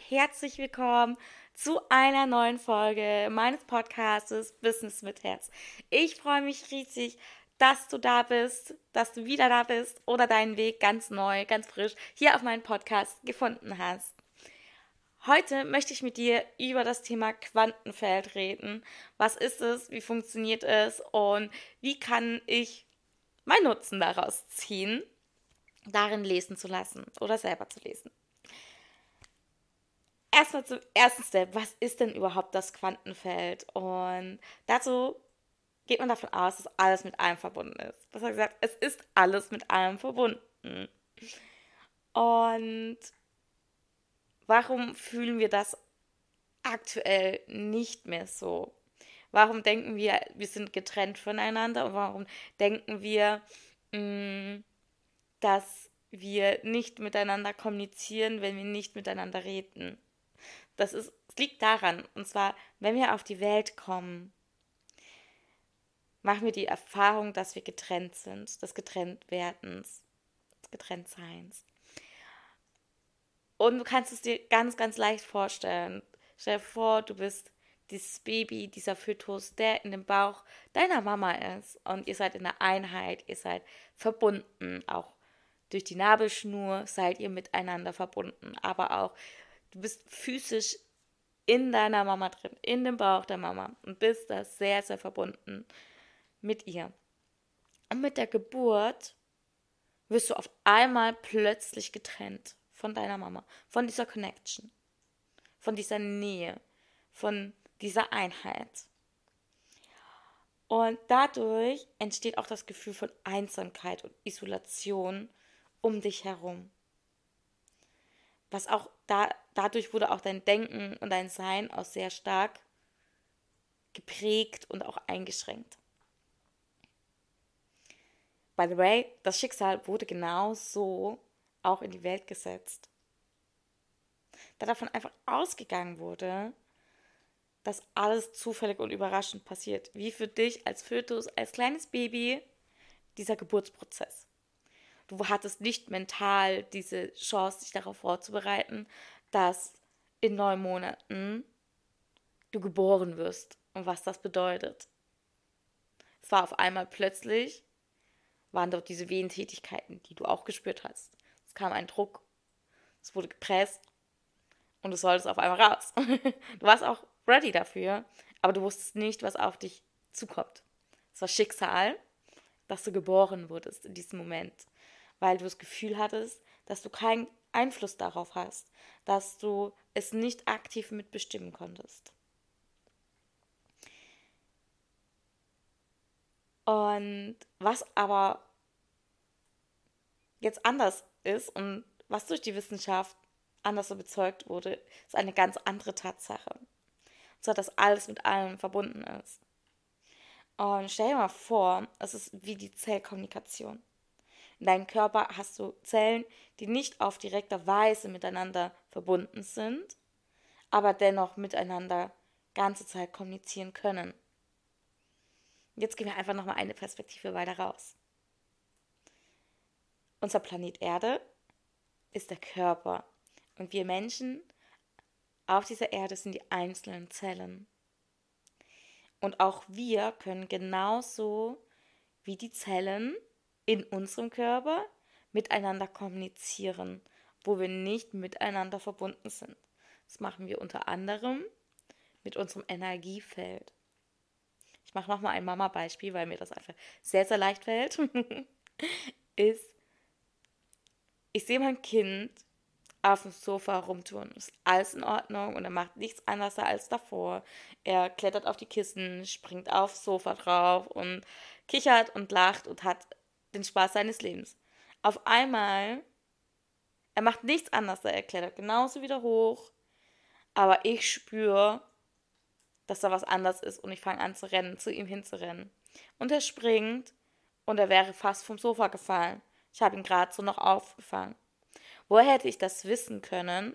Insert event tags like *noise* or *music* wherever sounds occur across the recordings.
herzlich willkommen zu einer neuen Folge meines Podcasts Business mit Herz. Ich freue mich riesig, dass du da bist, dass du wieder da bist oder deinen Weg ganz neu, ganz frisch hier auf meinen Podcast gefunden hast. Heute möchte ich mit dir über das Thema Quantenfeld reden. Was ist es? Wie funktioniert es? Und wie kann ich meinen Nutzen daraus ziehen, darin lesen zu lassen oder selber zu lesen? Erstmal zum ersten Step. Was ist denn überhaupt das Quantenfeld? Und dazu geht man davon aus, dass alles mit allem verbunden ist. Hat gesagt, es ist alles mit allem verbunden. Und warum fühlen wir das aktuell nicht mehr so? Warum denken wir, wir sind getrennt voneinander und warum denken wir, mm, dass wir nicht miteinander kommunizieren, wenn wir nicht miteinander reden? Das, ist, das liegt daran, und zwar, wenn wir auf die Welt kommen, machen wir die Erfahrung, dass wir getrennt sind, des Getrenntwerdens, des Getrenntseins. Und du kannst es dir ganz, ganz leicht vorstellen. Stell dir vor, du bist dieses Baby, dieser Fötus, der in dem Bauch deiner Mama ist. Und ihr seid in der Einheit, ihr seid verbunden. Auch durch die Nabelschnur seid ihr miteinander verbunden. Aber auch Du bist physisch in deiner Mama drin, in dem Bauch der Mama und bist da sehr, sehr verbunden mit ihr. Und mit der Geburt wirst du auf einmal plötzlich getrennt von deiner Mama, von dieser Connection, von dieser Nähe, von dieser Einheit. Und dadurch entsteht auch das Gefühl von Einsamkeit und Isolation um dich herum was auch da, dadurch wurde auch dein Denken und dein Sein auch sehr stark geprägt und auch eingeschränkt. By the way, das Schicksal wurde genau so auch in die Welt gesetzt. Da davon einfach ausgegangen wurde, dass alles zufällig und überraschend passiert. Wie für dich als Fötus, als kleines Baby, dieser Geburtsprozess. Du hattest nicht mental diese Chance, dich darauf vorzubereiten, dass in neun Monaten du geboren wirst und was das bedeutet. Es war auf einmal plötzlich, waren dort diese Wehentätigkeiten, die du auch gespürt hast. Es kam ein Druck, es wurde gepresst und du solltest auf einmal raus. *laughs* Du warst auch ready dafür, aber du wusstest nicht, was auf dich zukommt. Es war Schicksal, dass du geboren wurdest in diesem Moment weil du das Gefühl hattest, dass du keinen Einfluss darauf hast, dass du es nicht aktiv mitbestimmen konntest. Und was aber jetzt anders ist und was durch die Wissenschaft anders so bezeugt wurde, ist eine ganz andere Tatsache. Und zwar, dass alles mit allem verbunden ist. Und stell dir mal vor, es ist wie die Zellkommunikation. In deinem Körper hast du Zellen, die nicht auf direkter Weise miteinander verbunden sind, aber dennoch miteinander ganze Zeit kommunizieren können. Jetzt gehen wir einfach nochmal eine Perspektive weiter raus. Unser Planet Erde ist der Körper und wir Menschen auf dieser Erde sind die einzelnen Zellen. Und auch wir können genauso wie die Zellen in unserem Körper miteinander kommunizieren, wo wir nicht miteinander verbunden sind. Das machen wir unter anderem mit unserem Energiefeld. Ich mache nochmal ein Mama-Beispiel, weil mir das einfach sehr, sehr leicht fällt. *laughs* ist, ich sehe mein Kind auf dem Sofa rumtun. Ist alles in Ordnung und er macht nichts anderes als davor. Er klettert auf die Kissen, springt aufs Sofa drauf und kichert und lacht und hat den Spaß seines Lebens. Auf einmal, er macht nichts anderes, er klettert genauso wieder hoch, aber ich spüre, dass da was anders ist und ich fange an zu rennen, zu ihm hinzurennen. Und er springt und er wäre fast vom Sofa gefallen. Ich habe ihn gerade so noch aufgefangen. Woher hätte ich das wissen können,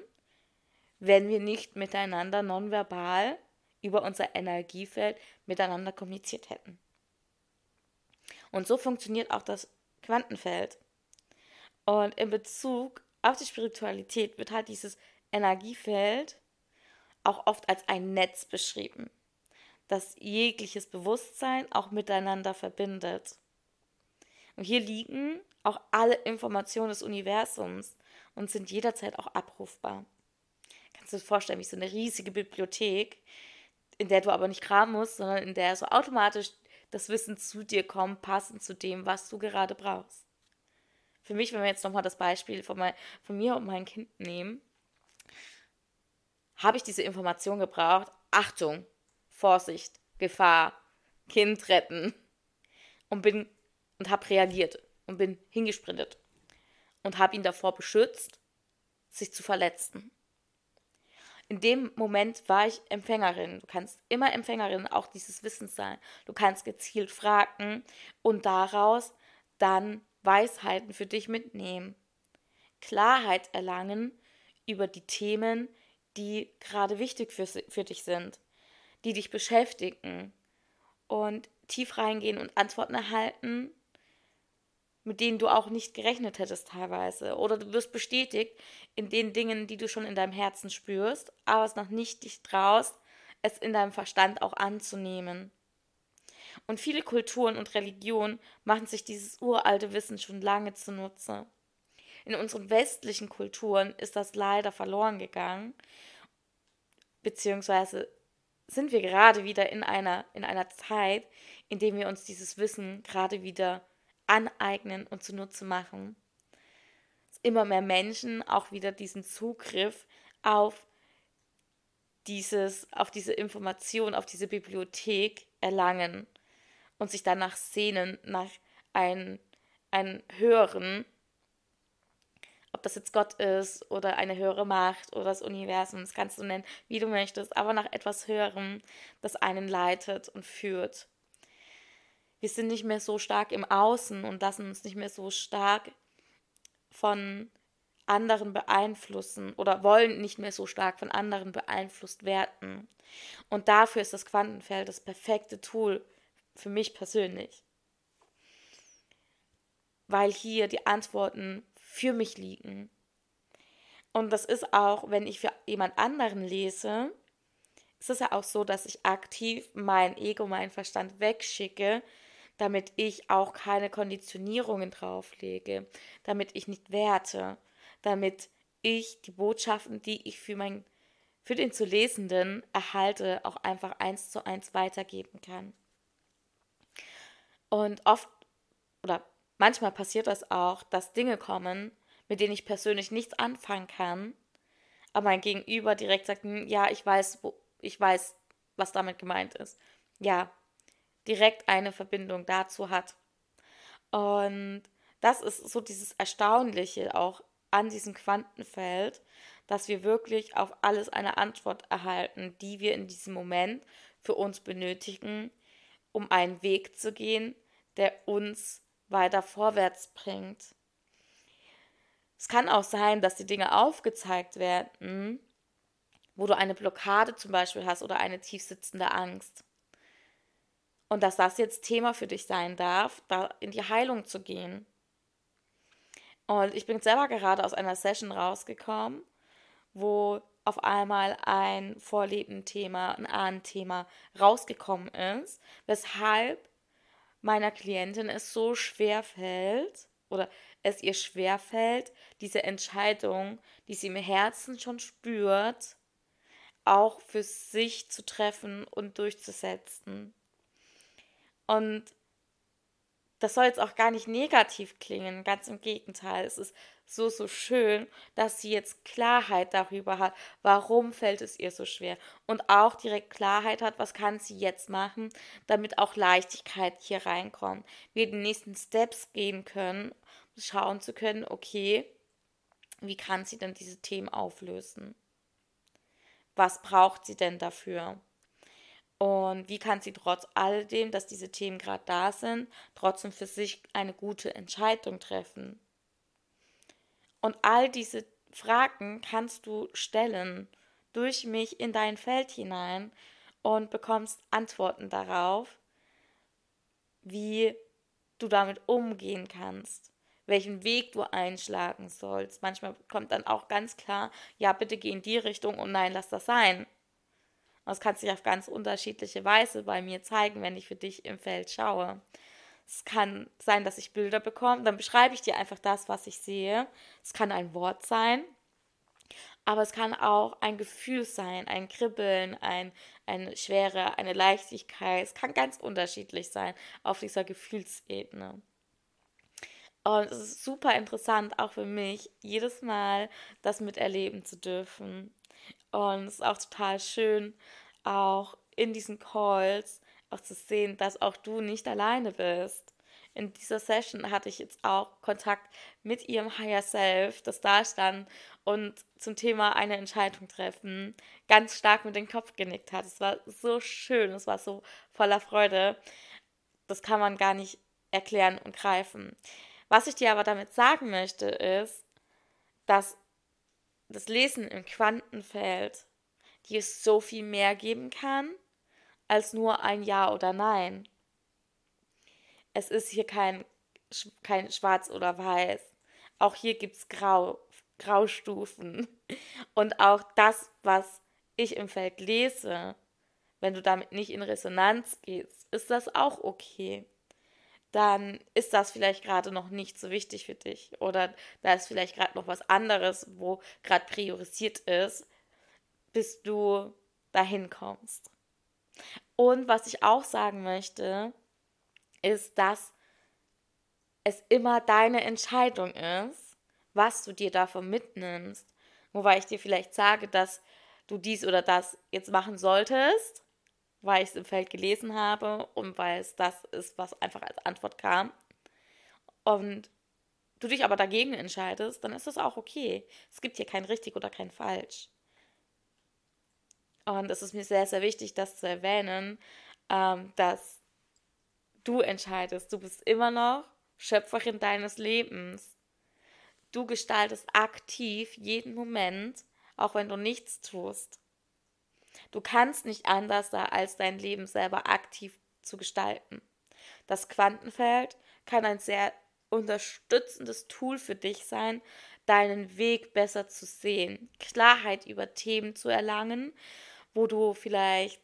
wenn wir nicht miteinander nonverbal über unser Energiefeld miteinander kommuniziert hätten? Und so funktioniert auch das Quantenfeld. Und in Bezug auf die Spiritualität wird halt dieses Energiefeld auch oft als ein Netz beschrieben, das jegliches Bewusstsein auch miteinander verbindet. Und hier liegen auch alle Informationen des Universums und sind jederzeit auch abrufbar. Kannst du dir vorstellen, wie so eine riesige Bibliothek, in der du aber nicht kramen musst, sondern in der so automatisch das Wissen zu dir kommt, passend zu dem, was du gerade brauchst. Für mich, wenn wir jetzt nochmal das Beispiel von, mein, von mir und meinem Kind nehmen, habe ich diese Information gebraucht. Achtung, Vorsicht, Gefahr, Kind retten. Und bin und habe reagiert und bin hingesprintet und habe ihn davor beschützt, sich zu verletzen. In dem Moment war ich Empfängerin. Du kannst immer Empfängerin auch dieses Wissens sein. Du kannst gezielt fragen und daraus dann Weisheiten für dich mitnehmen. Klarheit erlangen über die Themen, die gerade wichtig für, für dich sind, die dich beschäftigen und tief reingehen und Antworten erhalten, mit denen du auch nicht gerechnet hättest teilweise. Oder du wirst bestätigt in den Dingen, die du schon in deinem Herzen spürst, aber es noch nicht dich traust, es in deinem Verstand auch anzunehmen. Und viele Kulturen und Religionen machen sich dieses uralte Wissen schon lange zunutze. In unseren westlichen Kulturen ist das leider verloren gegangen, beziehungsweise sind wir gerade wieder in einer, in einer Zeit, in der wir uns dieses Wissen gerade wieder aneignen und zunutze machen. Immer mehr Menschen auch wieder diesen Zugriff auf dieses, auf diese Information, auf diese Bibliothek erlangen und sich danach sehnen, nach einem, einem höheren, ob das jetzt Gott ist oder eine höhere Macht oder das Universum, das kannst du nennen, wie du möchtest, aber nach etwas Höherem, das einen leitet und führt. Wir sind nicht mehr so stark im Außen und lassen uns nicht mehr so stark von anderen beeinflussen oder wollen nicht mehr so stark von anderen beeinflusst werden. Und dafür ist das Quantenfeld das perfekte Tool für mich persönlich. Weil hier die Antworten für mich liegen. Und das ist auch, wenn ich für jemand anderen lese, ist es ja auch so, dass ich aktiv mein Ego, meinen Verstand wegschicke, damit ich auch keine Konditionierungen drauflege, damit ich nicht werte, damit ich die Botschaften, die ich für mein für den zu Lesenden erhalte, auch einfach eins zu eins weitergeben kann. Und oft oder manchmal passiert das auch, dass Dinge kommen, mit denen ich persönlich nichts anfangen kann, aber mein Gegenüber direkt sagt, hm, ja, ich weiß, wo, ich weiß, was damit gemeint ist. Ja, direkt eine Verbindung dazu hat. Und das ist so dieses Erstaunliche auch an diesem Quantenfeld, dass wir wirklich auf alles eine Antwort erhalten, die wir in diesem Moment für uns benötigen, um einen Weg zu gehen, der uns weiter vorwärts bringt. Es kann auch sein, dass die Dinge aufgezeigt werden, wo du eine Blockade zum Beispiel hast oder eine tiefsitzende Angst. Und dass das jetzt Thema für dich sein darf, da in die Heilung zu gehen. Und ich bin selber gerade aus einer Session rausgekommen, wo auf einmal ein Vorlebenthema, ein Ahnenthema rausgekommen ist, weshalb meiner Klientin es so schwer fällt oder es ihr schwer fällt, diese Entscheidung, die sie im Herzen schon spürt, auch für sich zu treffen und durchzusetzen. Und das soll jetzt auch gar nicht negativ klingen, ganz im Gegenteil. Es ist so, so schön, dass sie jetzt Klarheit darüber hat, warum fällt es ihr so schwer. Und auch direkt Klarheit hat, was kann sie jetzt machen, damit auch Leichtigkeit hier reinkommt. Wir die nächsten Steps gehen können, schauen zu können, okay, wie kann sie denn diese Themen auflösen? Was braucht sie denn dafür? Und wie kann sie trotz alledem, dass diese Themen gerade da sind, trotzdem für sich eine gute Entscheidung treffen? Und all diese Fragen kannst du stellen durch mich in dein Feld hinein und bekommst Antworten darauf, wie du damit umgehen kannst, welchen Weg du einschlagen sollst. Manchmal kommt dann auch ganz klar, ja, bitte geh in die Richtung und nein, lass das sein. Das kann sich auf ganz unterschiedliche Weise bei mir zeigen, wenn ich für dich im Feld schaue. Es kann sein, dass ich Bilder bekomme, dann beschreibe ich dir einfach das, was ich sehe. Es kann ein Wort sein, aber es kann auch ein Gefühl sein, ein Kribbeln, ein, eine Schwere, eine Leichtigkeit. Es kann ganz unterschiedlich sein auf dieser Gefühlsebene. Und es ist super interessant, auch für mich, jedes Mal das miterleben zu dürfen. Und es ist auch total schön, auch in diesen Calls auch zu sehen, dass auch du nicht alleine bist. In dieser Session hatte ich jetzt auch Kontakt mit ihrem Higher Self, das da stand und zum Thema eine Entscheidung treffen ganz stark mit dem Kopf genickt hat. Es war so schön, es war so voller Freude. Das kann man gar nicht erklären und greifen. Was ich dir aber damit sagen möchte, ist, dass das Lesen im Quantenfeld dir so viel mehr geben kann als nur ein Ja oder Nein. Es ist hier kein, kein Schwarz oder Weiß. Auch hier gibt es Grau, Graustufen. *laughs* Und auch das, was ich im Feld lese, wenn du damit nicht in Resonanz gehst, ist das auch okay dann ist das vielleicht gerade noch nicht so wichtig für dich. Oder da ist vielleicht gerade noch was anderes, wo gerade priorisiert ist, bis du dahin kommst. Und was ich auch sagen möchte, ist, dass es immer deine Entscheidung ist, was du dir davon mitnimmst. Wobei ich dir vielleicht sage, dass du dies oder das jetzt machen solltest, weil ich es im Feld gelesen habe und weil es das ist, was einfach als Antwort kam. Und du dich aber dagegen entscheidest, dann ist das auch okay. Es gibt hier kein richtig oder kein falsch. Und es ist mir sehr, sehr wichtig, das zu erwähnen, ähm, dass du entscheidest. Du bist immer noch Schöpferin deines Lebens. Du gestaltest aktiv jeden Moment, auch wenn du nichts tust. Du kannst nicht anders da, als dein Leben selber aktiv zu gestalten. Das Quantenfeld kann ein sehr unterstützendes Tool für dich sein, deinen Weg besser zu sehen, Klarheit über Themen zu erlangen, wo du vielleicht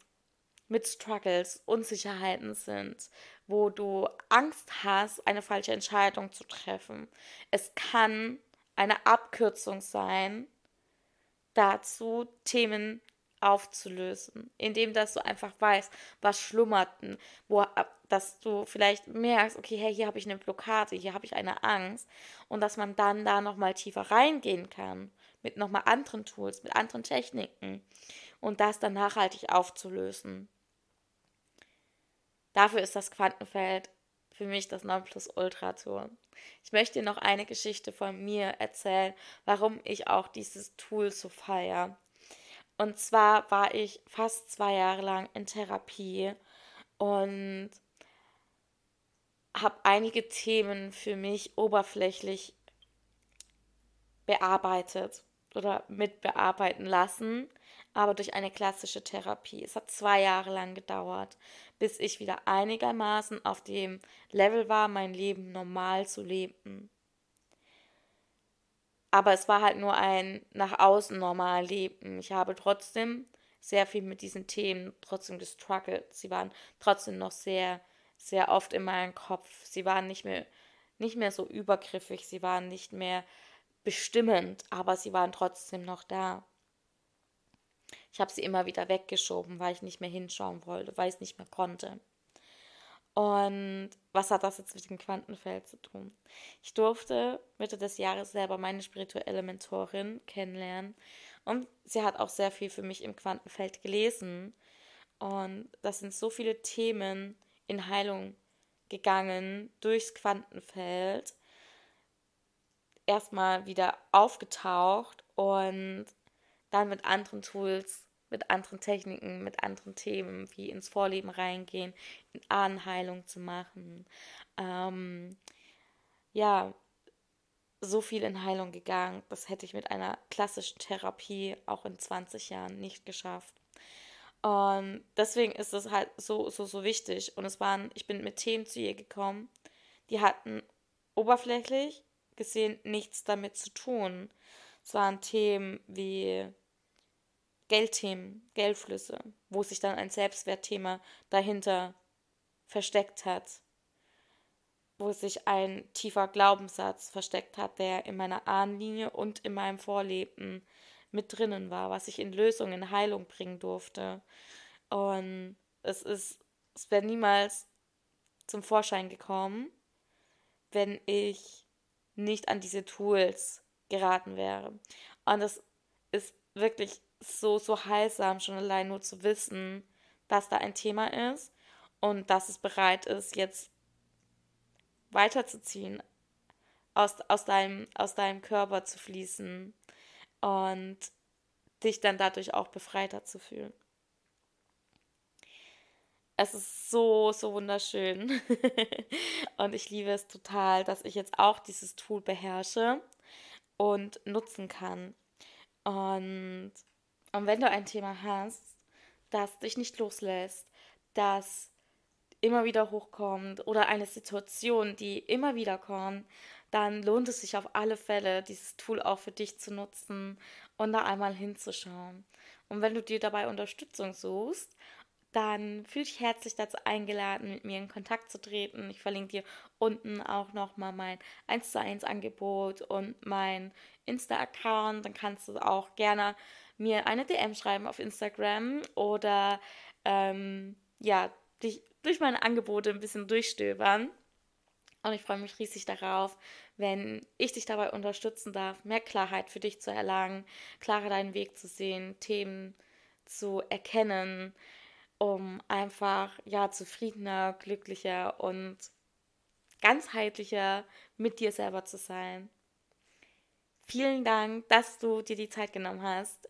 mit Struggles, Unsicherheiten sind, wo du Angst hast, eine falsche Entscheidung zu treffen. Es kann eine Abkürzung sein, dazu Themen aufzulösen, indem dass du einfach weißt, was schlummerten, wo dass du vielleicht merkst, okay, hey, hier habe ich eine Blockade, hier habe ich eine Angst und dass man dann da noch mal tiefer reingehen kann mit noch mal anderen Tools, mit anderen Techniken und das dann nachhaltig aufzulösen. Dafür ist das Quantenfeld für mich das Nonplusultra-Tour. Ich möchte dir noch eine Geschichte von mir erzählen, warum ich auch dieses Tool so feiere. Und zwar war ich fast zwei Jahre lang in Therapie und habe einige Themen für mich oberflächlich bearbeitet oder mitbearbeiten lassen, aber durch eine klassische Therapie. Es hat zwei Jahre lang gedauert, bis ich wieder einigermaßen auf dem Level war, mein Leben normal zu leben. Aber es war halt nur ein nach außen normal Leben. Ich habe trotzdem sehr viel mit diesen Themen trotzdem gestruggelt. Sie waren trotzdem noch sehr, sehr oft in meinem Kopf. Sie waren nicht mehr, nicht mehr so übergriffig, sie waren nicht mehr bestimmend, aber sie waren trotzdem noch da. Ich habe sie immer wieder weggeschoben, weil ich nicht mehr hinschauen wollte, weil ich es nicht mehr konnte. Und was hat das jetzt mit dem Quantenfeld zu tun? Ich durfte Mitte des Jahres selber meine spirituelle Mentorin kennenlernen und sie hat auch sehr viel für mich im Quantenfeld gelesen. Und das sind so viele Themen in Heilung gegangen durchs Quantenfeld. Erstmal wieder aufgetaucht und dann mit anderen Tools mit anderen Techniken, mit anderen Themen, wie ins Vorleben reingehen, in Ahnenheilung zu machen. Ähm, ja, so viel in Heilung gegangen. Das hätte ich mit einer klassischen Therapie auch in 20 Jahren nicht geschafft. Und deswegen ist es halt so, so, so wichtig. Und es waren, ich bin mit Themen zu ihr gekommen, die hatten oberflächlich gesehen nichts damit zu tun. Es waren Themen wie Geldthemen, Geldflüsse, wo sich dann ein Selbstwertthema dahinter versteckt hat, wo sich ein tiefer Glaubenssatz versteckt hat, der in meiner Ahnenlinie und in meinem Vorleben mit drinnen war, was ich in Lösung, in Heilung bringen durfte. Und es ist, es wäre niemals zum Vorschein gekommen, wenn ich nicht an diese Tools geraten wäre. Und es ist wirklich so, so heilsam, schon allein nur zu wissen, dass da ein Thema ist und dass es bereit ist, jetzt weiterzuziehen, aus, aus, deinem, aus deinem Körper zu fließen und dich dann dadurch auch befreiter zu fühlen. Es ist so, so wunderschön. *laughs* und ich liebe es total, dass ich jetzt auch dieses Tool beherrsche und nutzen kann. Und, und wenn du ein Thema hast, das dich nicht loslässt, das immer wieder hochkommt oder eine Situation, die immer wieder kommt, dann lohnt es sich auf alle Fälle, dieses Tool auch für dich zu nutzen und da einmal hinzuschauen. Und wenn du dir dabei Unterstützung suchst, dann fühl dich herzlich dazu eingeladen, mit mir in Kontakt zu treten. Ich verlinke dir unten auch nochmal mein 1 zu 1 Angebot und mein Insta-Account. Dann kannst du auch gerne mir eine DM schreiben auf Instagram oder ähm, ja, dich durch meine Angebote ein bisschen durchstöbern. Und ich freue mich riesig darauf, wenn ich dich dabei unterstützen darf, mehr Klarheit für dich zu erlangen, klarer deinen Weg zu sehen, Themen zu erkennen, um einfach ja zufriedener, glücklicher und ganzheitlicher mit dir selber zu sein. Vielen Dank, dass du dir die Zeit genommen hast,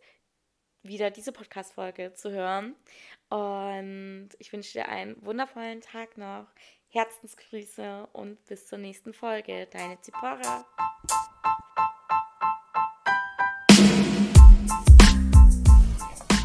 wieder diese Podcast-Folge zu hören. Und ich wünsche dir einen wundervollen Tag noch. Herzensgrüße und bis zur nächsten Folge. Deine Zipora.